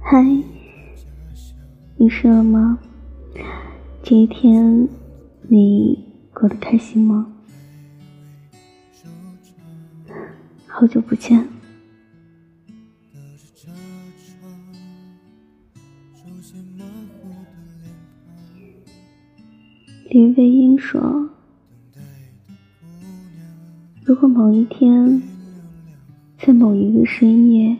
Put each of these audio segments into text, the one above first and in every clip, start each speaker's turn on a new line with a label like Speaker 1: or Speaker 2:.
Speaker 1: 嗨，你睡了吗？这一天你过得开心吗？好久不见。林徽因说：“如果某一天，在某一个深夜，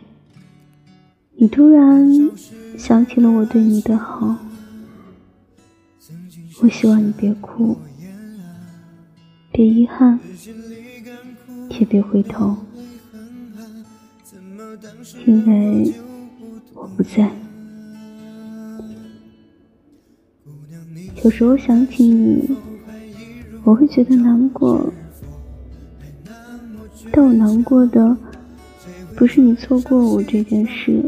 Speaker 1: 你突然想起了我对你的好，我希望你别哭，别遗憾，也别回头，因为我不在。”有时候想起你，我会觉得难过，但我难过的不是你错过我这件事，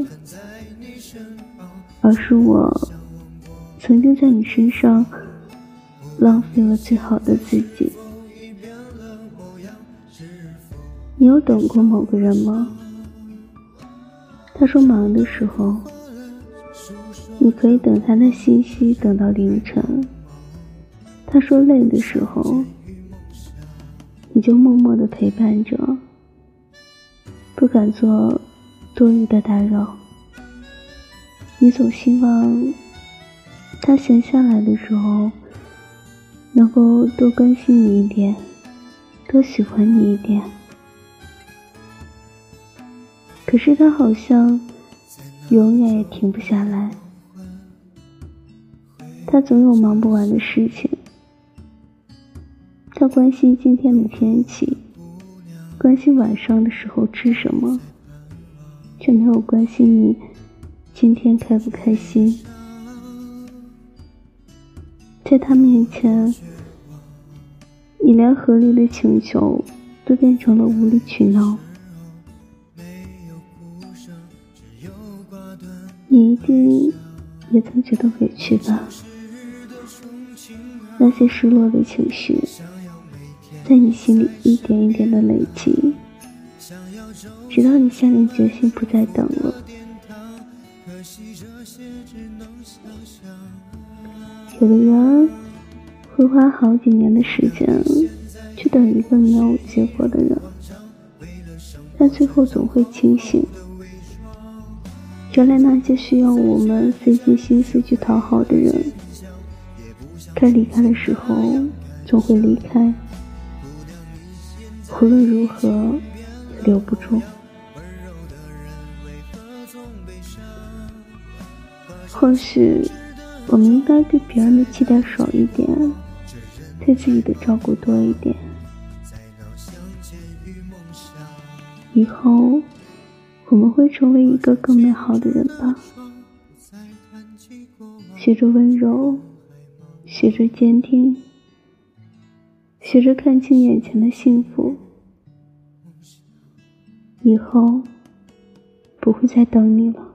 Speaker 1: 而是我曾经在你身上浪费了最好的自己。你有等过某个人吗？他说忙的时候。你可以等他的信息，等到凌晨。他说累的时候，你就默默的陪伴着，不敢做多余的打扰。你总希望他闲下来的时候，能够多关心你一点，多喜欢你一点。可是他好像永远也停不下来。他总有忙不完的事情，他关心今天的天气，关心晚上的时候吃什么，却没有关心你今天开不开心。在他面前，你连合理的请求都变成了无理取闹。你一定也曾觉得委屈吧？那些失落的情绪，在你心里一点一点的累积，直到你下定决心不再等了。有的人会花好几年的时间去等一个没有结果的人，但最后总会清醒。原来那些需要我们费尽心思去讨好的人。该离开的时候，总会离开。无论如何，也留不住。或许，我们应该对别人的期待少一点，对自己的照顾多一点。以后，我们会成为一个更美好的人吧。学着温柔。学着坚定，学着看清眼前的幸福，以后不会再等你了。